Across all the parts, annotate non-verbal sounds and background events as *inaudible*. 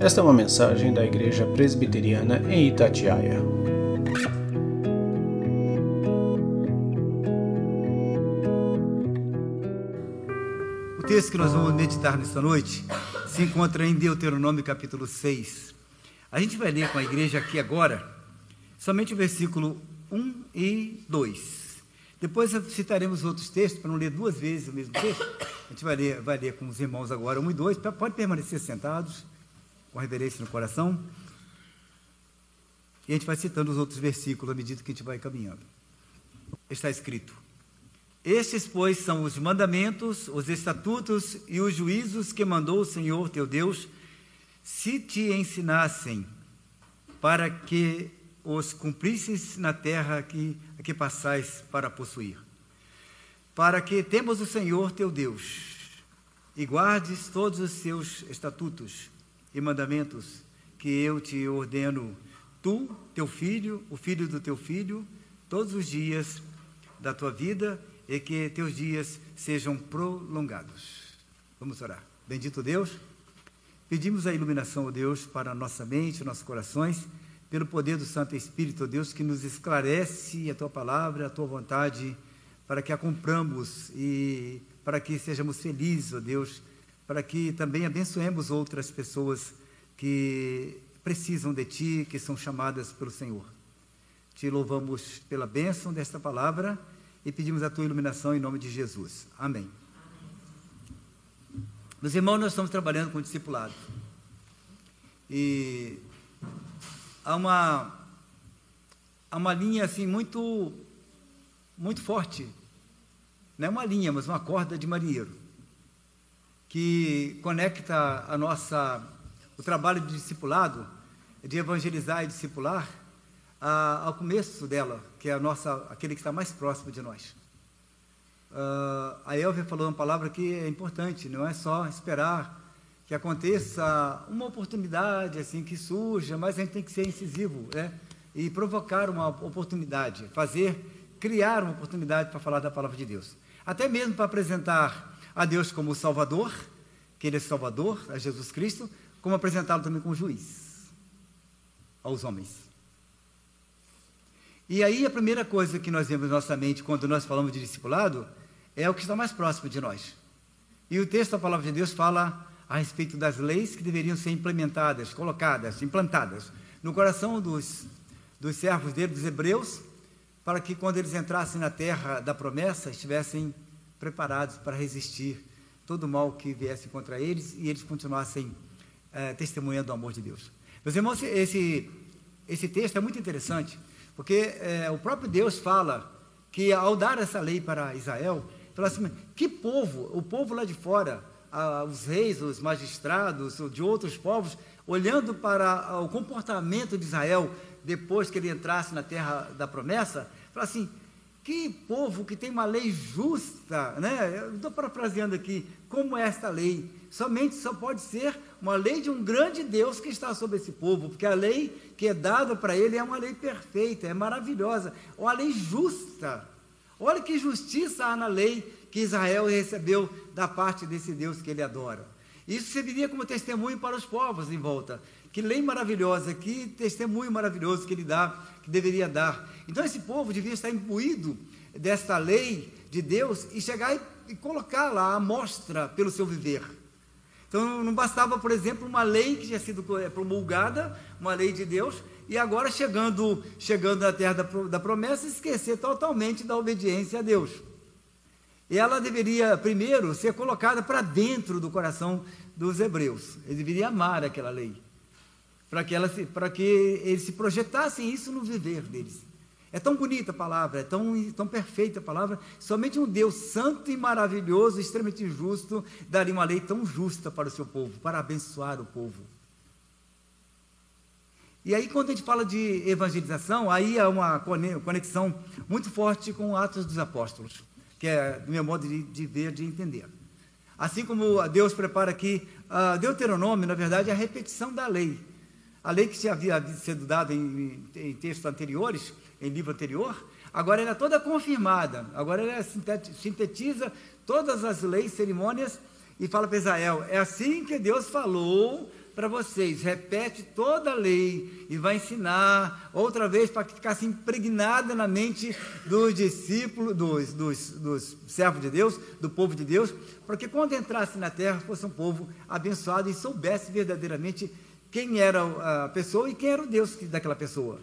Esta é uma mensagem da Igreja Presbiteriana em Itatiaia. O texto que nós vamos meditar nesta noite se encontra em Deuteronômio capítulo 6. A gente vai ler com a igreja aqui agora somente o versículo 1 e 2. Depois citaremos outros textos, para não ler duas vezes o mesmo texto. A gente vai ler, vai ler com os irmãos agora, 1 e 2. Pode permanecer sentados com reverência no coração. E a gente vai citando os outros versículos à medida que a gente vai caminhando. Está escrito: Estes, pois, são os mandamentos, os estatutos e os juízos que mandou o Senhor teu Deus, se te ensinassem, para que os cumprisses na terra que, que passais para possuir. Para que temos o Senhor teu Deus e guardes todos os seus estatutos e mandamentos que eu te ordeno, tu, teu filho, o filho do teu filho, todos os dias da tua vida e que teus dias sejam prolongados. Vamos orar. Bendito Deus, pedimos a iluminação, ó Deus, para nossa mente, nossos corações, pelo poder do Santo Espírito, ó Deus, que nos esclarece a tua palavra, a tua vontade, para que a compramos e para que sejamos felizes, ó Deus para que também abençoemos outras pessoas que precisam de Ti, que são chamadas pelo Senhor. Te louvamos pela bênção desta palavra e pedimos a Tua iluminação em nome de Jesus. Amém. Meus irmãos, nós estamos trabalhando com discipulado. E há uma, há uma linha assim muito, muito forte. Não é uma linha, mas uma corda de marinheiro que conecta a nossa, o trabalho de discipulado, de evangelizar e discipular, a, ao começo dela, que é a nossa, aquele que está mais próximo de nós. Uh, a Elvia falou uma palavra que é importante, não é só esperar que aconteça uma oportunidade assim que surja, mas a gente tem que ser incisivo, né? E provocar uma oportunidade, fazer, criar uma oportunidade para falar da palavra de Deus. Até mesmo para apresentar a Deus como Salvador, que Ele é Salvador, a Jesus Cristo, como apresentá-lo também como juiz aos homens. E aí a primeira coisa que nós vemos na nossa mente quando nós falamos de discipulado é o que está mais próximo de nós. E o texto da palavra de Deus fala a respeito das leis que deveriam ser implementadas, colocadas, implantadas no coração dos, dos servos dele, dos hebreus, para que quando eles entrassem na terra da promessa estivessem preparados para resistir todo o mal que viesse contra eles e eles continuassem é, testemunhando o amor de Deus. Meus irmãos, esse, esse texto é muito interessante, porque é, o próprio Deus fala que ao dar essa lei para Israel, fala assim, que povo, o povo lá de fora, os reis, os magistrados de outros povos, olhando para o comportamento de Israel depois que ele entrasse na terra da promessa, fala assim, que povo que tem uma lei justa, né? Eu estou parafraseando aqui, como é esta lei? Somente só pode ser uma lei de um grande Deus que está sobre esse povo, porque a lei que é dada para ele é uma lei perfeita, é maravilhosa, uma lei justa. Olha que justiça há na lei que Israel recebeu da parte desse Deus que ele adora. Isso serviria como testemunho para os povos em volta. Que lei maravilhosa, que testemunho maravilhoso que ele dá, que deveria dar. Então esse povo devia estar imbuído desta lei de Deus e chegar e, e colocá-la à mostra pelo seu viver. Então não bastava, por exemplo, uma lei que tinha sido é, promulgada, uma lei de Deus, e agora chegando, chegando na terra da, promessa, esquecer totalmente da obediência a Deus. Ela deveria, primeiro, ser colocada para dentro do coração dos hebreus. Eles deveriam amar aquela lei para que, que eles se projetassem isso no viver deles. É tão bonita a palavra, é tão, tão perfeita a palavra. Somente um Deus santo e maravilhoso, extremamente justo, daria uma lei tão justa para o seu povo, para abençoar o povo. E aí, quando a gente fala de evangelização, aí há uma conexão muito forte com Atos dos Apóstolos, que é do meu modo de, de ver, de entender. Assim como Deus prepara aqui, uh, Deuteronômio, na verdade, é a repetição da lei. A lei que se havia sido dada em, em textos anteriores, em livro anterior, agora ela é toda confirmada. Agora ela sintetiza todas as leis, cerimônias e fala para Israel: é assim que Deus falou para vocês, repete toda a lei e vai ensinar outra vez para que ficasse impregnada na mente dos discípulos, dos, dos, dos servos de Deus, do povo de Deus, para que quando entrasse na terra fosse um povo abençoado e soubesse verdadeiramente quem era a pessoa e quem era o Deus daquela pessoa.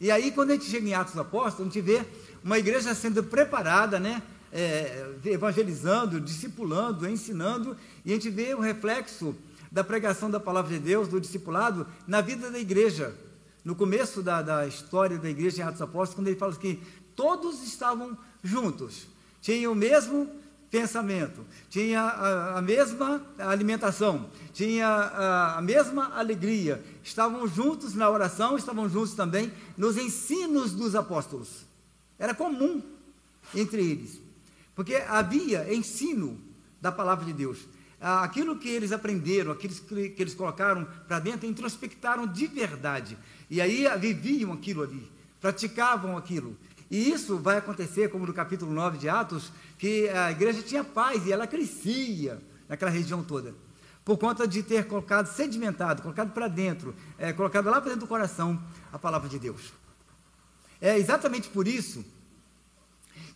E aí, quando a gente chega em Atos Apóstolos, a gente vê uma igreja sendo preparada, né? É, evangelizando, discipulando, ensinando, e a gente vê o reflexo da pregação da palavra de Deus, do discipulado, na vida da igreja. No começo da, da história da igreja em Atos Apóstolos, quando ele fala que todos estavam juntos, tinham o mesmo pensamento, tinha a, a mesma alimentação, tinha a, a, mesma alegria, estavam juntos na oração, estavam juntos também nos ensinos dos apóstolos. Era comum entre eles, porque havia ensino da palavra de Deus. Aquilo que eles aprenderam, aquilo que eles colocaram para dentro, introspectaram de verdade. E aí viviam aquilo ali, praticavam aquilo. E isso vai acontecer, como no capítulo 9 de Atos, que a igreja tinha paz e ela crescia naquela região toda. Por conta de ter colocado, sedimentado, colocado para dentro, é, colocado lá para dentro do coração a palavra de Deus. É exatamente por isso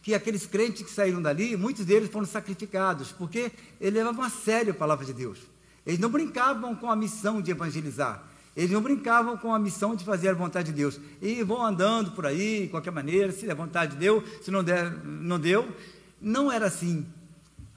que aqueles crentes que saíram dali, muitos deles foram sacrificados, porque eles levavam a sério a palavra de Deus. Eles não brincavam com a missão de evangelizar. Eles não brincavam com a missão de fazer a vontade de Deus. E vão andando por aí, de qualquer maneira, se a vontade deu, se não, der, não deu. Não era assim.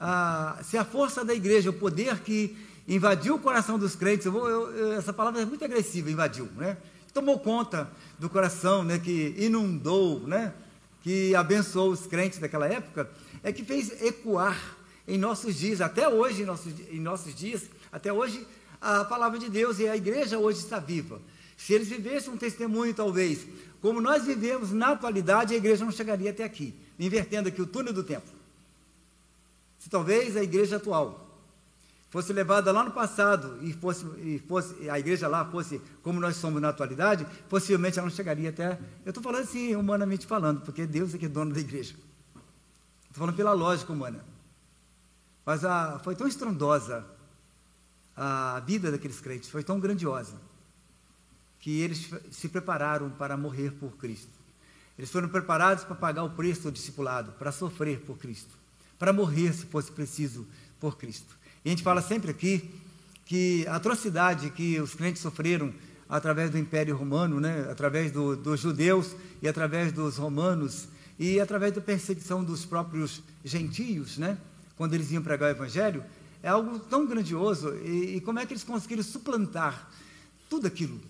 Ah, se a força da igreja, o poder que invadiu o coração dos crentes, eu vou, eu, essa palavra é muito agressiva, invadiu, né? Tomou conta do coração, né? Que inundou, né? Que abençoou os crentes daquela época, é que fez ecoar em nossos dias, até hoje, em nossos, em nossos dias, até hoje, a palavra de Deus e a igreja hoje está viva. Se eles vivessem um testemunho, talvez, como nós vivemos na atualidade, a igreja não chegaria até aqui, invertendo aqui o túnel do tempo. Se talvez a igreja atual fosse levada lá no passado e fosse, e fosse a igreja lá fosse como nós somos na atualidade, possivelmente ela não chegaria até. Eu estou falando assim, humanamente falando, porque Deus é que é dono da igreja. Estou falando pela lógica humana. Mas a, foi tão estrondosa a vida daqueles crentes foi tão grandiosa que eles se prepararam para morrer por Cristo. Eles foram preparados para pagar o preço do discipulado, para sofrer por Cristo, para morrer, se fosse preciso, por Cristo. E a gente fala sempre aqui que a atrocidade que os crentes sofreram através do Império Romano, né, através do, dos judeus e através dos romanos, e através da perseguição dos próprios gentios, né, quando eles iam pregar o Evangelho, é algo tão grandioso. E, e como é que eles conseguiram suplantar tudo aquilo?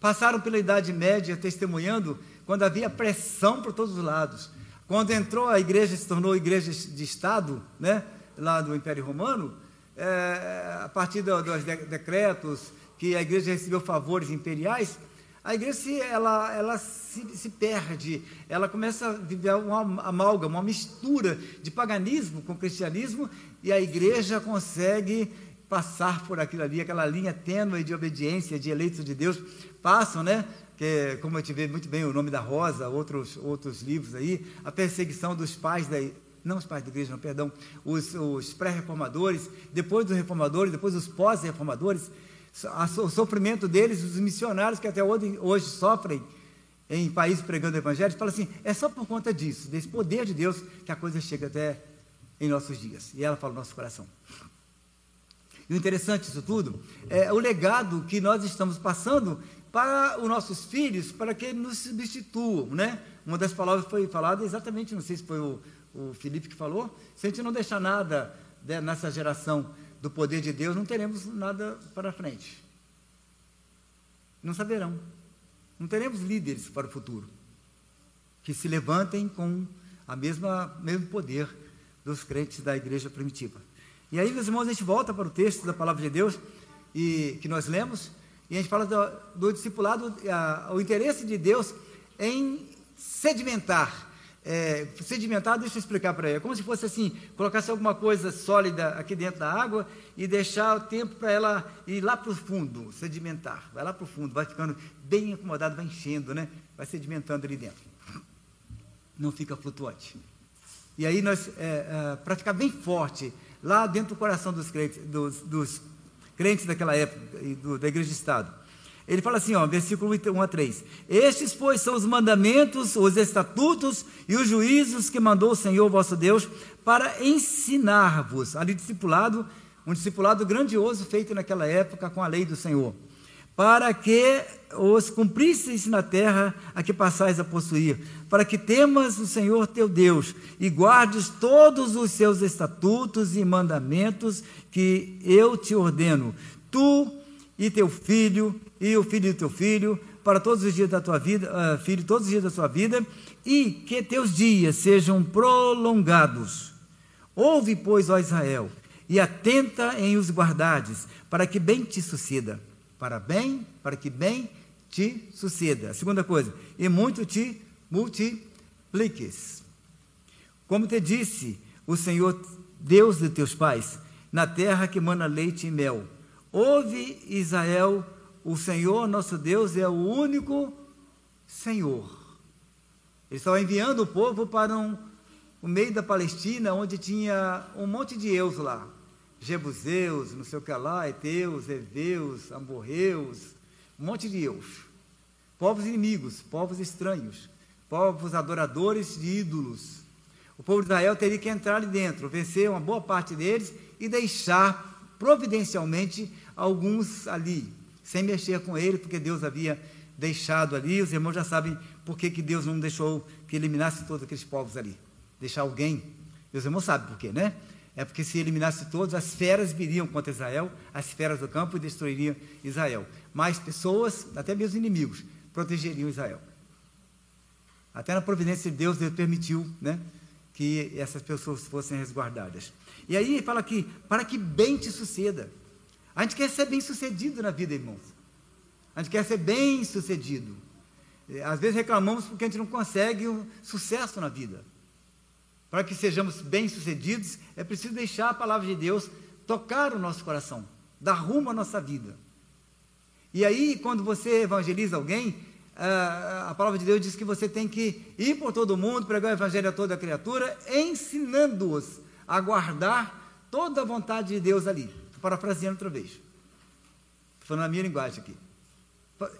Passaram pela Idade Média testemunhando quando havia pressão por todos os lados. Quando entrou a igreja, se tornou igreja de Estado, né, lá do Império Romano, é, a partir do, dos decretos que a igreja recebeu favores imperiais, a igreja se, ela, ela se, se, perde, ela começa a viver uma amálgama, uma mistura de paganismo com cristianismo, e a igreja consegue passar por aquilo ali, aquela linha tênue de obediência, de eleitos de Deus, passam, né? Que, como a gente vê muito bem o nome da Rosa, outros, outros livros aí, a perseguição dos pais da não os pais da igreja, não, perdão, os, os pré-reformadores, depois dos reformadores, depois os pós-reformadores, o sofrimento deles, os missionários que até hoje, hoje sofrem em países pregando o evangelho, fala assim, é só por conta disso, desse poder de Deus, que a coisa chega até em nossos dias. E ela fala no nosso coração. E o interessante disso tudo é o legado que nós estamos passando para os nossos filhos, para que eles nos substituam, né? Uma das palavras foi falada exatamente, não sei se foi o, o Felipe que falou, se a gente não deixar nada né, nessa geração do poder de Deus, não teremos nada para frente. Não saberão. Não teremos líderes para o futuro que se levantem com a mesma mesmo poder dos crentes da igreja primitiva. E aí, meus irmãos, a gente volta para o texto da palavra de Deus e que nós lemos e a gente fala do, do discipulado, a, o interesse de Deus em sedimentar é, sedimentar, deixa eu explicar para ele. É como se fosse assim, colocasse alguma coisa sólida aqui dentro da água e deixar o tempo para ela ir lá para o fundo, sedimentar. Vai lá para o fundo, vai ficando bem acomodado, vai enchendo, né? Vai sedimentando ali dentro. Não fica flutuante. E aí nós, é, é, bem forte, lá dentro do coração dos crentes, dos, dos crentes daquela época, do, da igreja de Estado. Ele fala assim, ó, versículo 1 a 3: Estes, pois, são os mandamentos, os estatutos e os juízos que mandou o Senhor vosso Deus para ensinar-vos. Ali, discipulado, um discipulado grandioso feito naquela época com a lei do Senhor. Para que os cumprisseis na terra a que passais a possuir, para que temas o Senhor teu Deus e guardes todos os seus estatutos e mandamentos que eu te ordeno, tu e teu filho e o filho do teu filho, para todos os dias da tua vida, uh, filho, todos os dias da sua vida, e que teus dias sejam prolongados. Ouve, pois, ó Israel, e atenta em os guardares, para que bem te suceda. Para bem, para que bem te suceda. A segunda coisa, e muito te multipliques. Como te disse o Senhor Deus de teus pais, na terra que mana leite e mel. Ouve, Israel, o Senhor nosso Deus é o único Senhor. Ele estava enviando o povo para um, o meio da Palestina, onde tinha um monte de eus lá. Jebuseus, não sei o que lá, Eteus, Eveus, Amorreus, um monte de eus. Povos inimigos, povos estranhos, povos adoradores de ídolos. O povo de Israel teria que entrar ali dentro, vencer uma boa parte deles e deixar providencialmente alguns ali sem mexer com ele, porque Deus havia deixado ali. Os irmãos já sabem por que, que Deus não deixou que eliminasse todos aqueles povos ali. Deixar alguém. Os irmãos sabem por quê, né? É porque se eliminasse todos, as feras viriam contra Israel, as feras do campo e destruiriam Israel. Mais pessoas, até mesmo inimigos, protegeriam Israel. Até na providência de Deus, Deus permitiu né, que essas pessoas fossem resguardadas. E aí fala aqui, para que bem te suceda. A gente quer ser bem sucedido na vida, irmãos. A gente quer ser bem sucedido. É, às vezes reclamamos porque a gente não consegue um sucesso na vida. Para que sejamos bem sucedidos, é preciso deixar a palavra de Deus tocar o nosso coração, dar rumo à nossa vida. E aí, quando você evangeliza alguém, a palavra de Deus diz que você tem que ir por todo mundo, pregar o evangelho a toda criatura, ensinando-os a guardar toda a vontade de Deus ali. Estou parafraseando outra vez. Estou falando a minha linguagem aqui.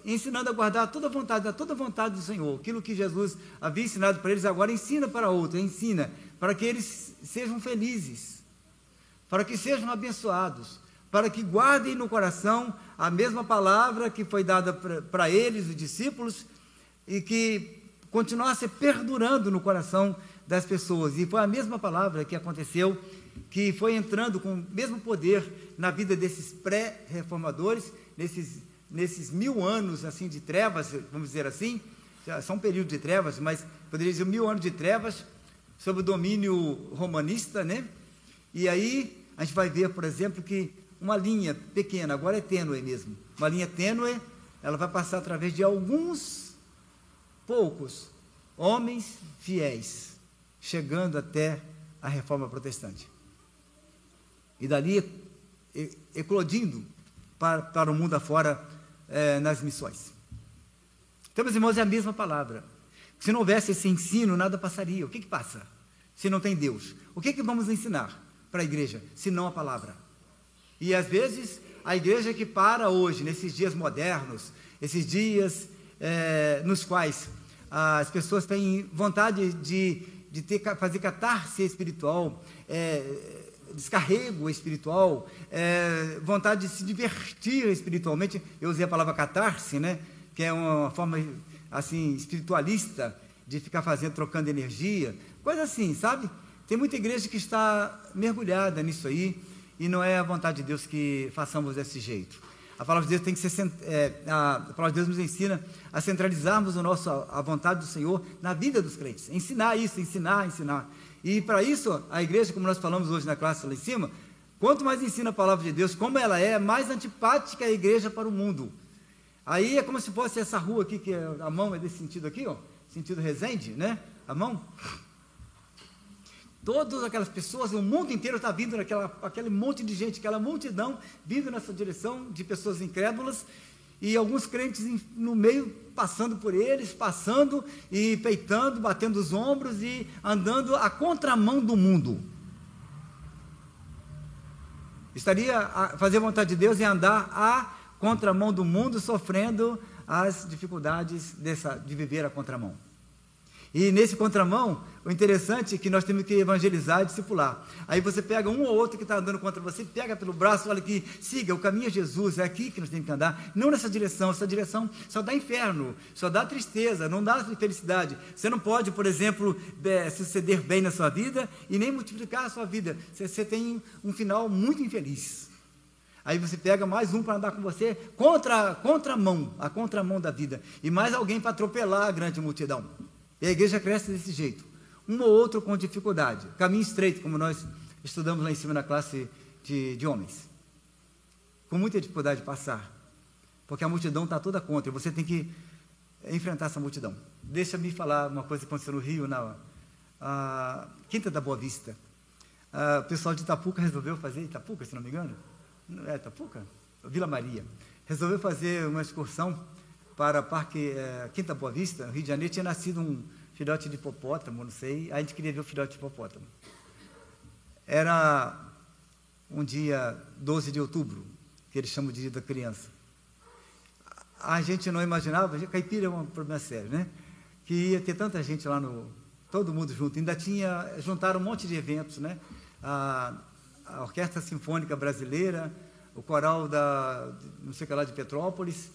Ensinando a guardar toda a vontade, toda a vontade do Senhor. Aquilo que Jesus havia ensinado para eles, agora ensina para outros, ensina para que eles sejam felizes, para que sejam abençoados, para que guardem no coração a mesma palavra que foi dada para eles, os discípulos, e que continuasse perdurando no coração das pessoas. E foi a mesma palavra que aconteceu que foi entrando com o mesmo poder na vida desses pré-reformadores, nesses, nesses mil anos assim de trevas, vamos dizer assim, são um período de trevas, mas poderia dizer mil anos de trevas, sob o domínio romanista, né? E aí a gente vai ver, por exemplo, que uma linha pequena, agora é tênue mesmo, uma linha tênue, ela vai passar através de alguns poucos homens fiéis, chegando até a reforma protestante e dali eclodindo para, para o mundo afora é, nas missões. Então, meus irmãos, é a mesma palavra. Se não houvesse esse ensino, nada passaria. O que, que passa? Se não tem Deus. O que, que vamos ensinar para a igreja, se não a palavra? E às vezes, a igreja que para hoje, nesses dias modernos, esses dias é, nos quais as pessoas têm vontade de, de ter, fazer catarse espiritual, é, descarrego espiritual, é, vontade de se divertir espiritualmente. Eu usei a palavra catarse, né? Que é uma forma assim espiritualista de ficar fazendo, trocando energia, coisa assim, sabe? Tem muita igreja que está mergulhada nisso aí e não é a vontade de Deus que façamos desse jeito. A palavra de Deus tem que ser é, a palavra de Deus nos ensina a centralizarmos o nosso a vontade do Senhor na vida dos crentes, ensinar isso, ensinar, ensinar. E para isso, a igreja, como nós falamos hoje na classe lá em cima, quanto mais ensina a palavra de Deus, como ela é, mais antipática a igreja para o mundo. Aí é como se fosse essa rua aqui, que é, a mão é desse sentido aqui, ó, sentido Resende, né? A mão. Todas aquelas pessoas, o mundo inteiro está vindo naquela, aquele monte de gente, aquela multidão vindo nessa direção de pessoas incrédulas e alguns crentes no meio passando por eles, passando e peitando, batendo os ombros e andando à contramão do mundo. Estaria a fazer a vontade de Deus e andar a contramão do mundo, sofrendo as dificuldades dessa, de viver a contramão. E nesse contramão, o interessante é que nós temos que evangelizar e discipular. Aí você pega um ou outro que está andando contra você, pega pelo braço, olha aqui, siga, o caminho é Jesus, é aqui que nós temos que andar, não nessa direção, essa direção só dá inferno, só dá tristeza, não dá felicidade. Você não pode, por exemplo, suceder bem na sua vida e nem multiplicar a sua vida. Você, você tem um final muito infeliz. Aí você pega mais um para andar com você contra, contra a mão, a contramão da vida, e mais alguém para atropelar a grande multidão. E a igreja cresce desse jeito. Um ou outro com dificuldade. Caminho estreito, como nós estudamos lá em cima na classe de, de homens. Com muita dificuldade de passar. Porque a multidão está toda contra. E você tem que enfrentar essa multidão. Deixa-me falar uma coisa que aconteceu no Rio, na a, Quinta da Boa Vista. A, o pessoal de Itapuca resolveu fazer, Itapuca, se não me engano? É Itapuca? Vila Maria. Resolveu fazer uma excursão para Parque é, Quinta Boa Vista, no Rio de Janeiro, tinha nascido um filhote de hipopótamo, não sei, a gente queria ver o filhote de hipopótamo. Era um dia 12 de outubro, que eles chamam de dia da criança. A gente não imaginava, caipira é um problema sério, né? Que ia ter tanta gente lá no. todo mundo junto. Ainda tinha. juntaram um monte de eventos, né? A, a Orquestra Sinfônica Brasileira, o coral da. não sei o que lá de Petrópolis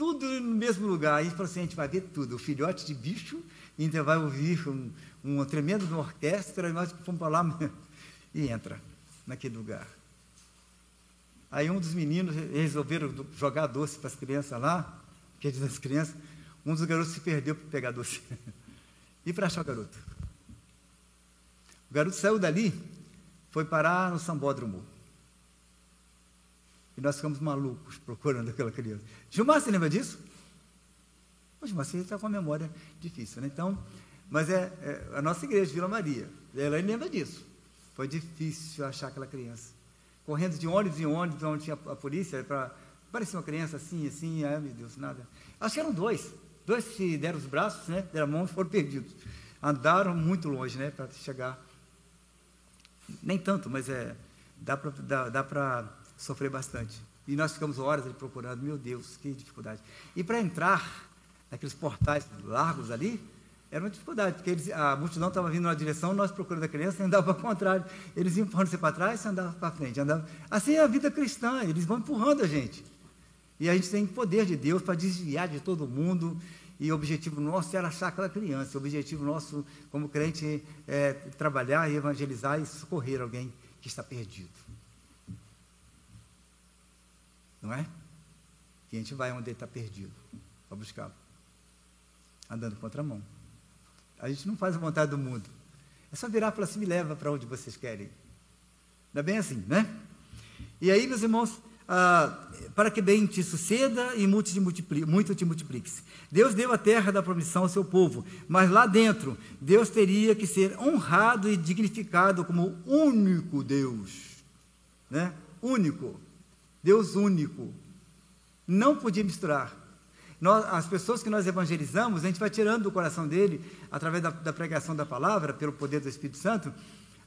tudo no mesmo lugar. Aí falou assim: a gente vai ver tudo, o filhote de bicho, ainda vai ouvir um, uma tremenda orquestra, e nós fomos para lá *laughs* e entra naquele lugar. Aí um dos meninos resolveram jogar doce para as crianças lá, que é das crianças, um dos garotos se perdeu para pegar doce. *laughs* e para achar o garoto? O garoto saiu dali, foi parar no sambódromo. E nós ficamos malucos procurando aquela criança. Gilmar, você lembra disso? O Gilmar, você está com a memória difícil, né? Então, mas é, é, a nossa igreja, Vila Maria, ela lembra disso. Foi difícil achar aquela criança. Correndo de ônibus em ônibus, onde tinha a polícia, para. Parecia uma criança assim, assim, ai meu Deus, nada. Acho que eram dois. Dois se deram os braços, né? Deram a mão e foram perdidos. Andaram muito longe, né? Para chegar. Nem tanto, mas é. Dá para sofrer bastante. E nós ficamos horas ali procurando, meu Deus, que dificuldade. E para entrar naqueles portais largos ali, era uma dificuldade, porque eles, a multidão estava vindo na direção, nós procurando a criança, andava para o contrário. Eles iam empurrando você para trás, você andava para frente. Andava. Assim é a vida cristã, eles vão empurrando a gente. E a gente tem poder de Deus para desviar de todo mundo. E o objetivo nosso era achar aquela criança. O objetivo nosso, como crente, é trabalhar e evangelizar e socorrer alguém que está perdido. Não é? E a gente vai onde ele está perdido, para buscá-lo. Andando contramão. A gente não faz a vontade do mundo. É só virar e falar assim, me leva para onde vocês querem. É bem assim, né? E aí, meus irmãos, ah, para que bem te suceda e muito te, multiplique, muito te multiplique-se. Deus deu a terra da promissão ao seu povo, mas lá dentro, Deus teria que ser honrado e dignificado como único Deus. Né? Único. Deus único. Não podia misturar. Nós, as pessoas que nós evangelizamos, a gente vai tirando do coração dele, através da, da pregação da palavra, pelo poder do Espírito Santo,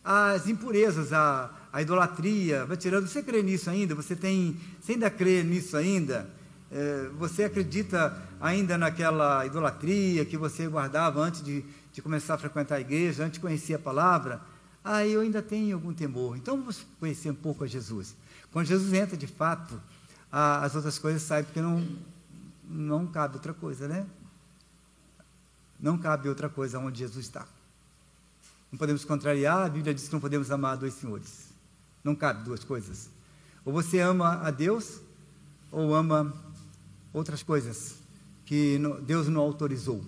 as impurezas, a, a, idolatria, vai tirando. Você crê nisso ainda? Você tem, você ainda crê nisso ainda? É, você acredita ainda naquela idolatria que você guardava antes de, de começar a frequentar a igreja, antes de conhecer a palavra? Ah, eu ainda tenho algum temor. Então vamos conhecer um pouco a Jesus. Quando Jesus entra, de fato, a, as outras coisas saem, porque não, não cabe outra coisa, né? Não cabe outra coisa onde Jesus está. Não podemos contrariar, a Bíblia diz que não podemos amar dois senhores. Não cabe duas coisas. Ou você ama a Deus, ou ama outras coisas que Deus não autorizou.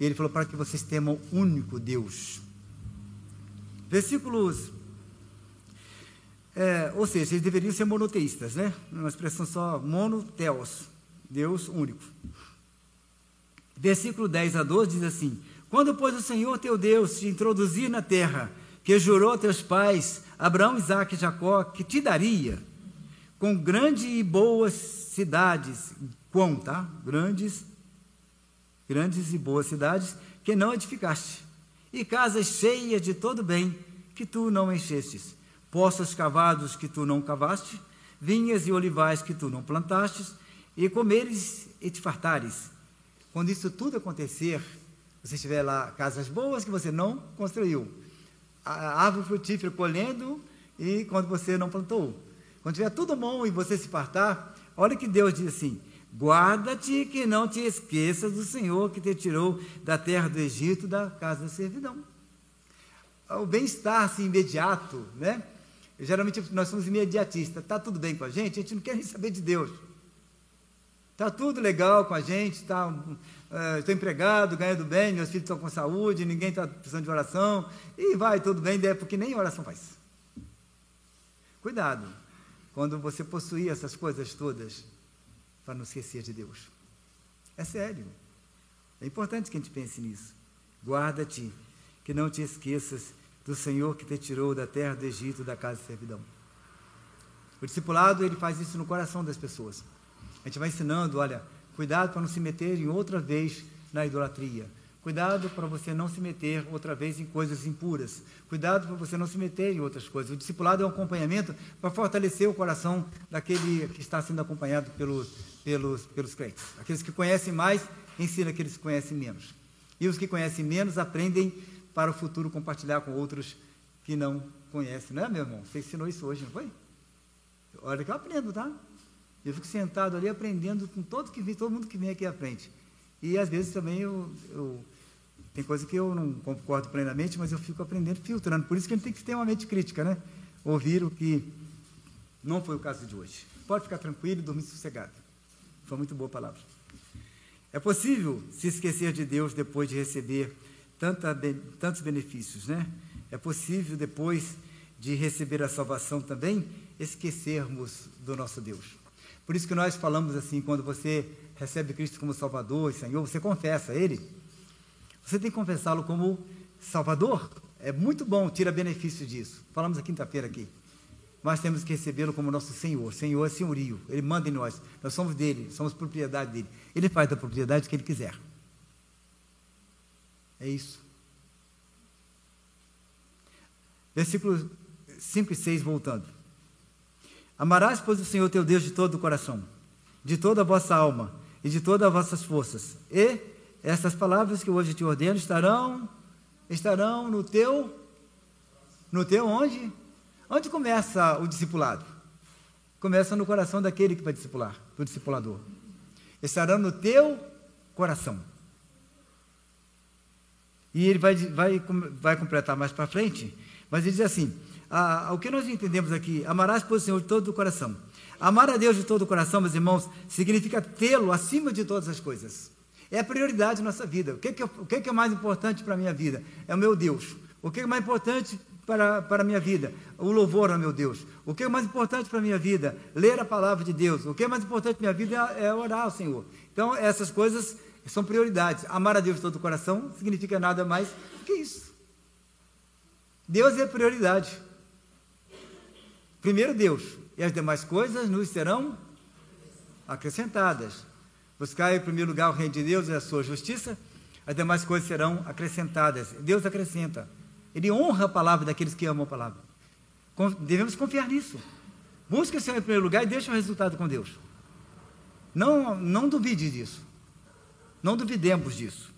Ele falou para que vocês temam o único Deus. Versículos é, ou seja, eles deveriam ser monoteístas, né? Uma expressão só, monoteos, Deus único. Versículo 10 a 12 diz assim: Quando, pois, o Senhor teu Deus te introduzir na terra, que jurou a teus pais, Abraão, Isaac e Jacó, que te daria, com grandes e boas cidades, quão, tá? Grandes, grandes e boas cidades, que não edificaste, e casas cheias de todo bem, que tu não enchestes poços cavados que tu não cavaste, vinhas e olivais que tu não plantastes, e comeres e te fartares. Quando isso tudo acontecer, você tiver lá casas boas que você não construiu, a árvore frutífera colhendo e quando você não plantou. Quando tiver tudo bom e você se fartar, olha que Deus diz assim: guarda-te que não te esqueças do Senhor que te tirou da terra do Egito, da casa da servidão. O bem-estar assim, imediato, né? Geralmente nós somos imediatistas. Está tudo bem com a gente, a gente não quer nem saber de Deus. Está tudo legal com a gente, tá, estou empregado, ganhando bem, meus filhos estão com saúde, ninguém está precisando de oração, e vai tudo bem, é porque nem oração faz. Cuidado, quando você possuir essas coisas todas, para não esquecer de Deus. É sério. É importante que a gente pense nisso. Guarda-te, que não te esqueças do Senhor que te tirou da terra do Egito, da casa de servidão. O discipulado, ele faz isso no coração das pessoas. A gente vai ensinando, olha, cuidado para não se meter em outra vez na idolatria. Cuidado para você não se meter outra vez em coisas impuras. Cuidado para você não se meter em outras coisas. O discipulado é um acompanhamento para fortalecer o coração daquele que está sendo acompanhado pelos, pelos, pelos crentes. Aqueles que conhecem mais, ensinam aqueles que conhecem menos. E os que conhecem menos aprendem para o futuro compartilhar com outros que não conhecem. Não é, meu irmão? Você ensinou isso hoje, não foi? Olha que eu aprendo, tá? Eu fico sentado ali aprendendo com todo, que vem, todo mundo que vem aqui à frente. E às vezes também eu, eu tem coisa que eu não concordo plenamente, mas eu fico aprendendo, filtrando. Por isso que a gente tem que ter uma mente crítica, né? Ouvir o que não foi o caso de hoje. Pode ficar tranquilo e dormir sossegado. Foi muito boa a palavra. É possível se esquecer de Deus depois de receber tanta, tantos benefícios, né? É possível depois de receber a salvação também esquecermos do nosso Deus. Por isso que nós falamos assim, quando você recebe Cristo como Salvador e Senhor, você confessa Ele você tem que confessá-lo como Salvador. É muito bom, tira benefício disso. Falamos a quinta-feira aqui. Mas temos que recebê-lo como nosso Senhor. Senhor é senhorio. Ele manda em nós. Nós somos dele, somos propriedade dele. Ele faz da propriedade o que ele quiser. É isso. Versículos 5 e 6, voltando. Amarás, pois, o Senhor teu Deus de todo o coração, de toda a vossa alma e de todas as vossas forças, e essas palavras que hoje te ordeno estarão estarão no teu no teu onde? Onde começa o discipulado? Começa no coração daquele que vai discipular, do discipulador. Estarão no teu coração. E ele vai, vai, vai completar mais para frente, mas ele diz assim: a, o que nós entendemos aqui, amarás por Senhor de todo o coração. Amar a Deus de todo o coração, meus irmãos, significa tê-lo acima de todas as coisas. É a prioridade da nossa vida. O que, que, o que, que é mais importante para a minha vida? É o meu Deus. O que é mais importante para, para a minha vida? O louvor ao meu Deus. O que é mais importante para a minha vida? Ler a palavra de Deus. O que é mais importante para a minha vida é, é orar ao Senhor. Então, essas coisas são prioridades. Amar a Deus de todo o coração significa nada mais que isso. Deus é prioridade. Primeiro Deus, e as demais coisas nos serão acrescentadas. Buscar em primeiro lugar o reino de Deus e a sua justiça, as demais coisas serão acrescentadas. Deus acrescenta. Ele honra a palavra daqueles que amam a palavra. Devemos confiar nisso. Busque o Senhor em primeiro lugar e deixe o resultado com Deus. Não, não duvide disso. Não duvidemos disso.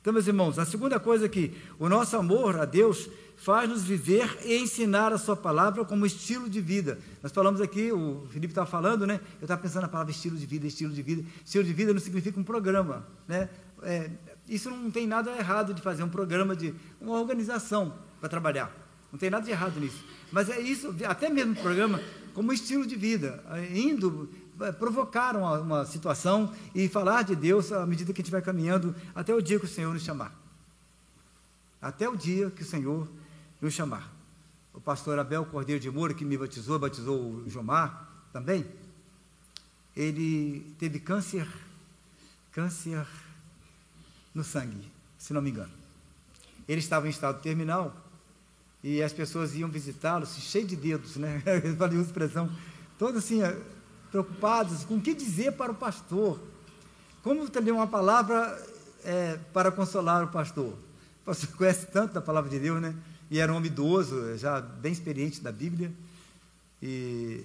Então, meus irmãos, a segunda coisa é que o nosso amor a Deus faz-nos viver e ensinar a sua palavra como estilo de vida. Nós falamos aqui, o Felipe estava falando, né? Eu estava pensando na palavra estilo de vida, estilo de vida. Estilo de vida não significa um programa, né? É, isso não tem nada errado de fazer um programa de uma organização para trabalhar. Não tem nada de errado nisso. Mas é isso, até mesmo programa como estilo de vida, indo provocar uma, uma situação e falar de Deus à medida que a gente vai caminhando até o dia que o Senhor nos chamar. Até o dia que o Senhor nos chamar. O pastor Abel Cordeiro de Moura, que me batizou, batizou o Jomar também, ele teve câncer, câncer no sangue, se não me engano. Ele estava em estado terminal e as pessoas iam visitá-lo, assim, cheio de dedos, né? *laughs* Eu falei uma expressão, todos assim, eh, preocupados com o que dizer para o pastor. Como ter uma palavra é, para consolar o pastor? O pastor *laughs* conhece tanto da palavra de Deus, né? e era um homem idoso, já bem experiente da Bíblia. E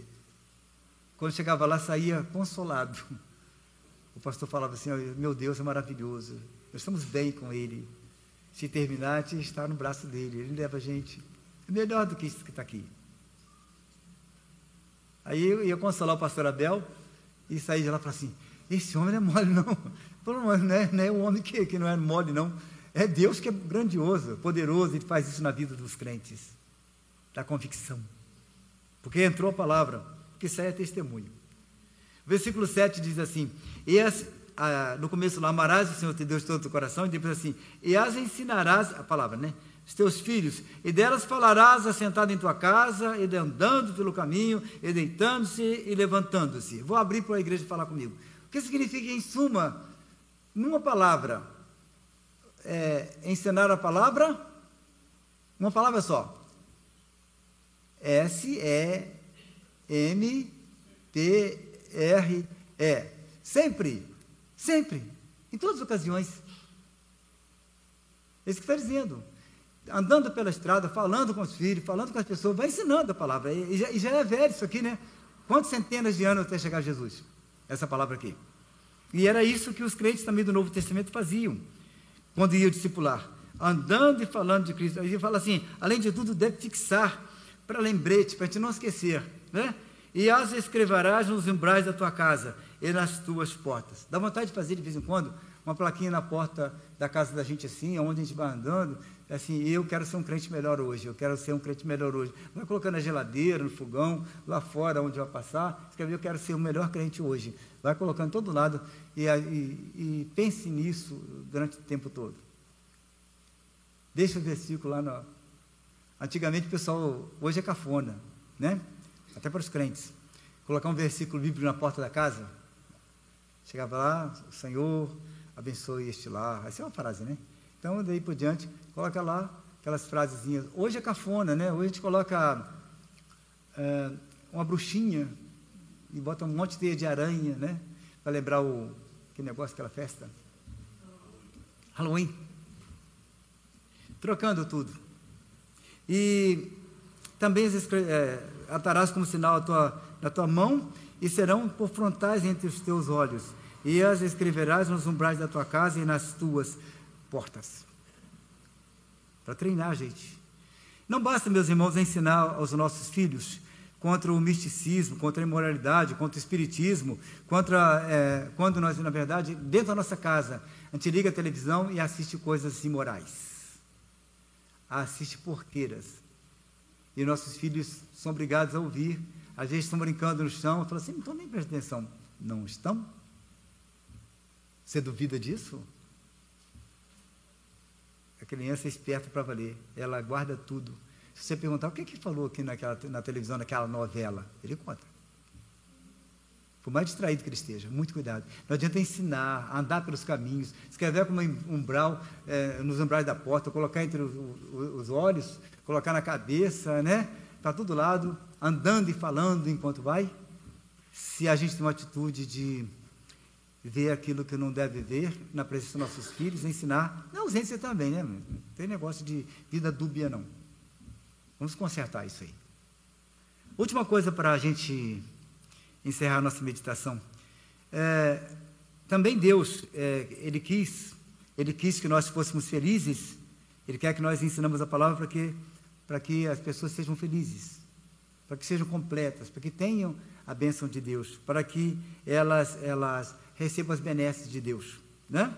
quando chegava lá, saía consolado. *laughs* O pastor falava assim: Meu Deus é maravilhoso, nós estamos bem com ele. Se terminar, a gente está no braço dele, ele leva a gente. É melhor do que isso que está aqui. Aí eu ia consolar o pastor Abel e saí de lá falei assim: Esse homem não é mole, não. *laughs* Falei, não é, não é o homem que, que não é mole, não. É Deus que é grandioso, poderoso, e faz isso na vida dos crentes. Da convicção. Porque entrou a palavra, que aí é testemunho. Versículo 7 diz assim: e as, a, no começo lá, amarás o Senhor teu Deus de todo o coração, e depois assim, e as ensinarás, a palavra, né? Teus filhos, e delas falarás assentado em tua casa, e andando pelo caminho, e deitando-se e levantando-se. Vou abrir para a igreja falar comigo. O que significa, em suma, numa palavra, é, ensinar a palavra? Uma palavra só. S-E-M-P-R-E. Sempre. Sempre. Em todas as ocasiões. É isso que está dizendo. Andando pela estrada, falando com os filhos, falando com as pessoas, vai ensinando a palavra. E já, e já é velho isso aqui, né? Quantas centenas de anos até chegar Jesus? Essa palavra aqui. E era isso que os crentes também do Novo Testamento faziam, quando iam discipular. Andando e falando de Cristo. Aí fala assim: além de tudo, deve fixar para lembrete, para gente não esquecer. Né? E as escreverás nos umbrais da tua casa e nas tuas portas. Dá vontade de fazer de vez em quando uma plaquinha na porta da casa da gente assim, onde a gente vai andando, assim, eu quero ser um crente melhor hoje, eu quero ser um crente melhor hoje. Vai colocando na geladeira, no fogão, lá fora, onde vai passar, escreve, eu quero ser o melhor crente hoje. Vai colocando todo lado e, e, e pense nisso durante o tempo todo. Deixa o versículo lá no. Antigamente o pessoal, hoje é cafona, né? Até para os crentes. Colocar um versículo bíblico na porta da casa. Chegava lá, o Senhor abençoe este lar. Essa é uma frase, né? Então, daí por diante, coloca lá aquelas frasezinhas. Hoje é cafona, né? Hoje a gente coloca é, uma bruxinha e bota um monte de aranha, né? Para lembrar o que negócio, aquela festa. Halloween. Trocando tudo. E também é, atarás como sinal tua, na tua mão e serão por frontais entre os teus olhos. E as escreverás nos umbrais da tua casa e nas tuas portas. Para treinar, gente. Não basta, meus irmãos, ensinar aos nossos filhos contra o misticismo, contra a imoralidade, contra o espiritismo, contra é, quando nós, na verdade, dentro da nossa casa, a gente liga a televisão e assiste coisas imorais. Assiste porqueiras. E nossos filhos são obrigados a ouvir. Às vezes estão brincando no chão, falam assim, não estão nem prestando atenção. Não estão? Você duvida disso? Criança é esperta para valer, ela guarda tudo. Se você perguntar o que, que falou aqui naquela, na televisão, naquela novela, ele conta. Por mais distraído que ele esteja, muito cuidado. Não adianta ensinar, andar pelos caminhos, escrever como um umbral, é, nos umbrais da porta, colocar entre os, os olhos, colocar na cabeça, né? Para todo lado, andando e falando enquanto vai. Se a gente tem uma atitude de ver aquilo que não deve ver na presença dos nossos filhos, ensinar, na ausência também, né? Não tem negócio de vida dúbia, não. Vamos consertar isso aí. Última coisa para a gente encerrar a nossa meditação. É, também Deus, é, Ele quis, Ele quis que nós fôssemos felizes, Ele quer que nós ensinamos a palavra para que, para que as pessoas sejam felizes, para que sejam completas, para que tenham a bênção de Deus, para que elas, elas recebam as benesses de Deus, né?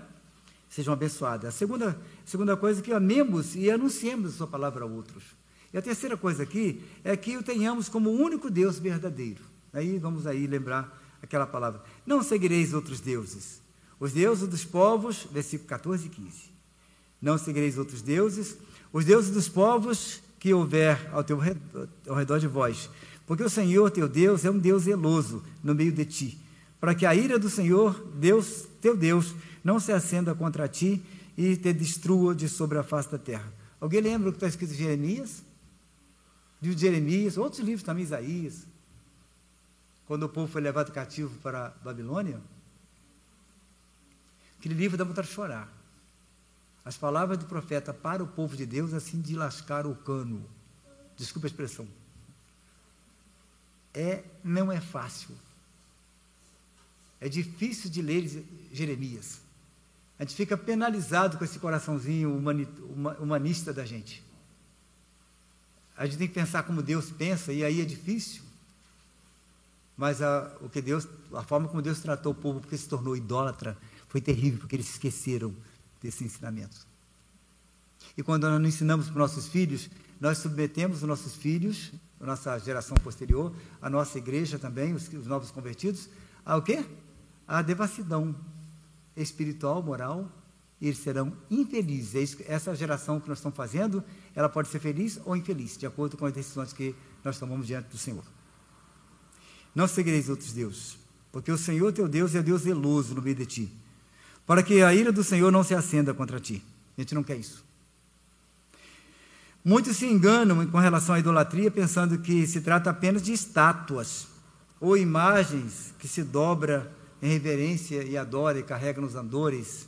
Sejam abençoadas. A segunda, segunda coisa é que amemos e anunciemos a sua palavra a outros. E a terceira coisa aqui é que o tenhamos como único Deus verdadeiro. Aí vamos aí lembrar aquela palavra. Não seguireis outros deuses. Os deuses dos povos, versículo 14 e 15. Não seguireis outros deuses. Os deuses dos povos que houver ao, teu redor, ao redor de vós. Porque o Senhor teu Deus é um Deus zeloso no meio de ti para que a ira do Senhor, Deus, teu Deus, não se acenda contra ti e te destrua de sobre a face da terra. Alguém lembra o que está escrito em Jeremias? De Jeremias, outros livros também, Isaías. Quando o povo foi levado cativo para a Babilônia. Aquele livro dá de chorar. As palavras do profeta para o povo de Deus, assim de lascar o cano. Desculpa a expressão. É, não é fácil. É difícil de ler Jeremias. A gente fica penalizado com esse coraçãozinho humanista da gente. A gente tem que pensar como Deus pensa, e aí é difícil. Mas a, o que Deus, a forma como Deus tratou o povo, porque se tornou idólatra, foi terrível, porque eles esqueceram desse ensinamento. E quando nós não ensinamos para os nossos filhos, nós submetemos os nossos filhos, a nossa geração posterior, a nossa igreja também, os, os novos convertidos, ao quê? À devassidão espiritual, moral, e eles serão infelizes. É essa geração que nós estamos fazendo, ela pode ser feliz ou infeliz, de acordo com as decisões que nós tomamos diante do Senhor. Não seguireis outros deuses, porque o Senhor teu Deus é Deus zeloso no meio de ti, para que a ira do Senhor não se acenda contra ti. A gente não quer isso. Muitos se enganam com relação à idolatria, pensando que se trata apenas de estátuas ou imagens que se dobra em reverência e adora e carrega nos andores.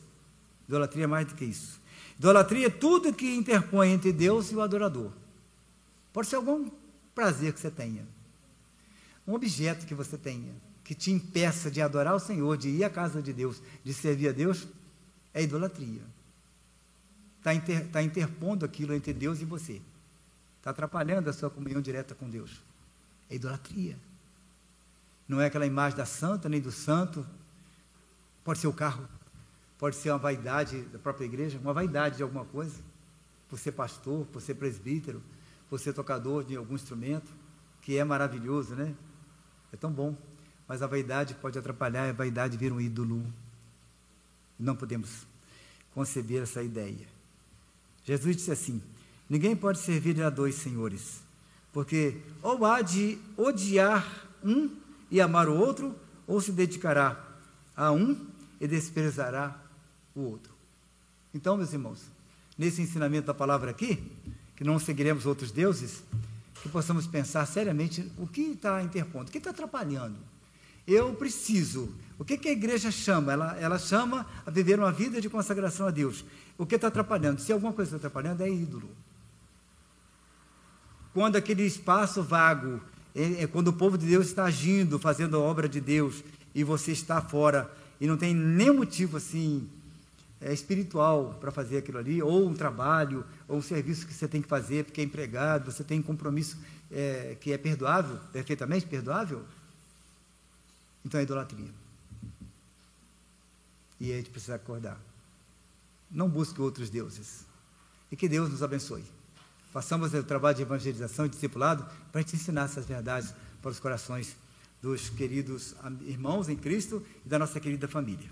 Idolatria é mais do que isso. Idolatria é tudo que interpõe entre Deus e o adorador. Pode ser algum prazer que você tenha, um objeto que você tenha, que te impeça de adorar o Senhor, de ir à casa de Deus, de servir a Deus, é idolatria. Está inter, tá interpondo aquilo entre Deus e você. Está atrapalhando a sua comunhão direta com Deus. É idolatria. Não é aquela imagem da santa nem do santo. Pode ser o carro, pode ser uma vaidade da própria igreja, uma vaidade de alguma coisa. Por ser pastor, por ser presbítero, por ser tocador de algum instrumento, que é maravilhoso, né? É tão bom. Mas a vaidade pode atrapalhar, a vaidade vira um ídolo. Não podemos conceber essa ideia. Jesus disse assim: Ninguém pode servir a dois senhores, porque ou há de odiar um e amar o outro, ou se dedicará a um e desprezará o outro. Então, meus irmãos, nesse ensinamento da palavra aqui, que não seguiremos outros deuses, que possamos pensar seriamente o que está interpondo, o que está atrapalhando. Eu preciso. O que, que a igreja chama? Ela, ela chama a viver uma vida de consagração a Deus. O que está atrapalhando? Se alguma coisa está atrapalhando, é ídolo. Quando aquele espaço vago, é, é quando o povo de Deus está agindo, fazendo a obra de Deus, e você está fora, e não tem nenhum motivo assim é, espiritual para fazer aquilo ali, ou um trabalho, ou um serviço que você tem que fazer porque é empregado, você tem um compromisso é, que é perdoável, perfeitamente perdoável, então é idolatria. E a gente precisa acordar. Não busque outros deuses. E que Deus nos abençoe. Façamos o trabalho de evangelização e discipulado para gente ensinar essas verdades para os corações dos queridos irmãos em Cristo e da nossa querida família.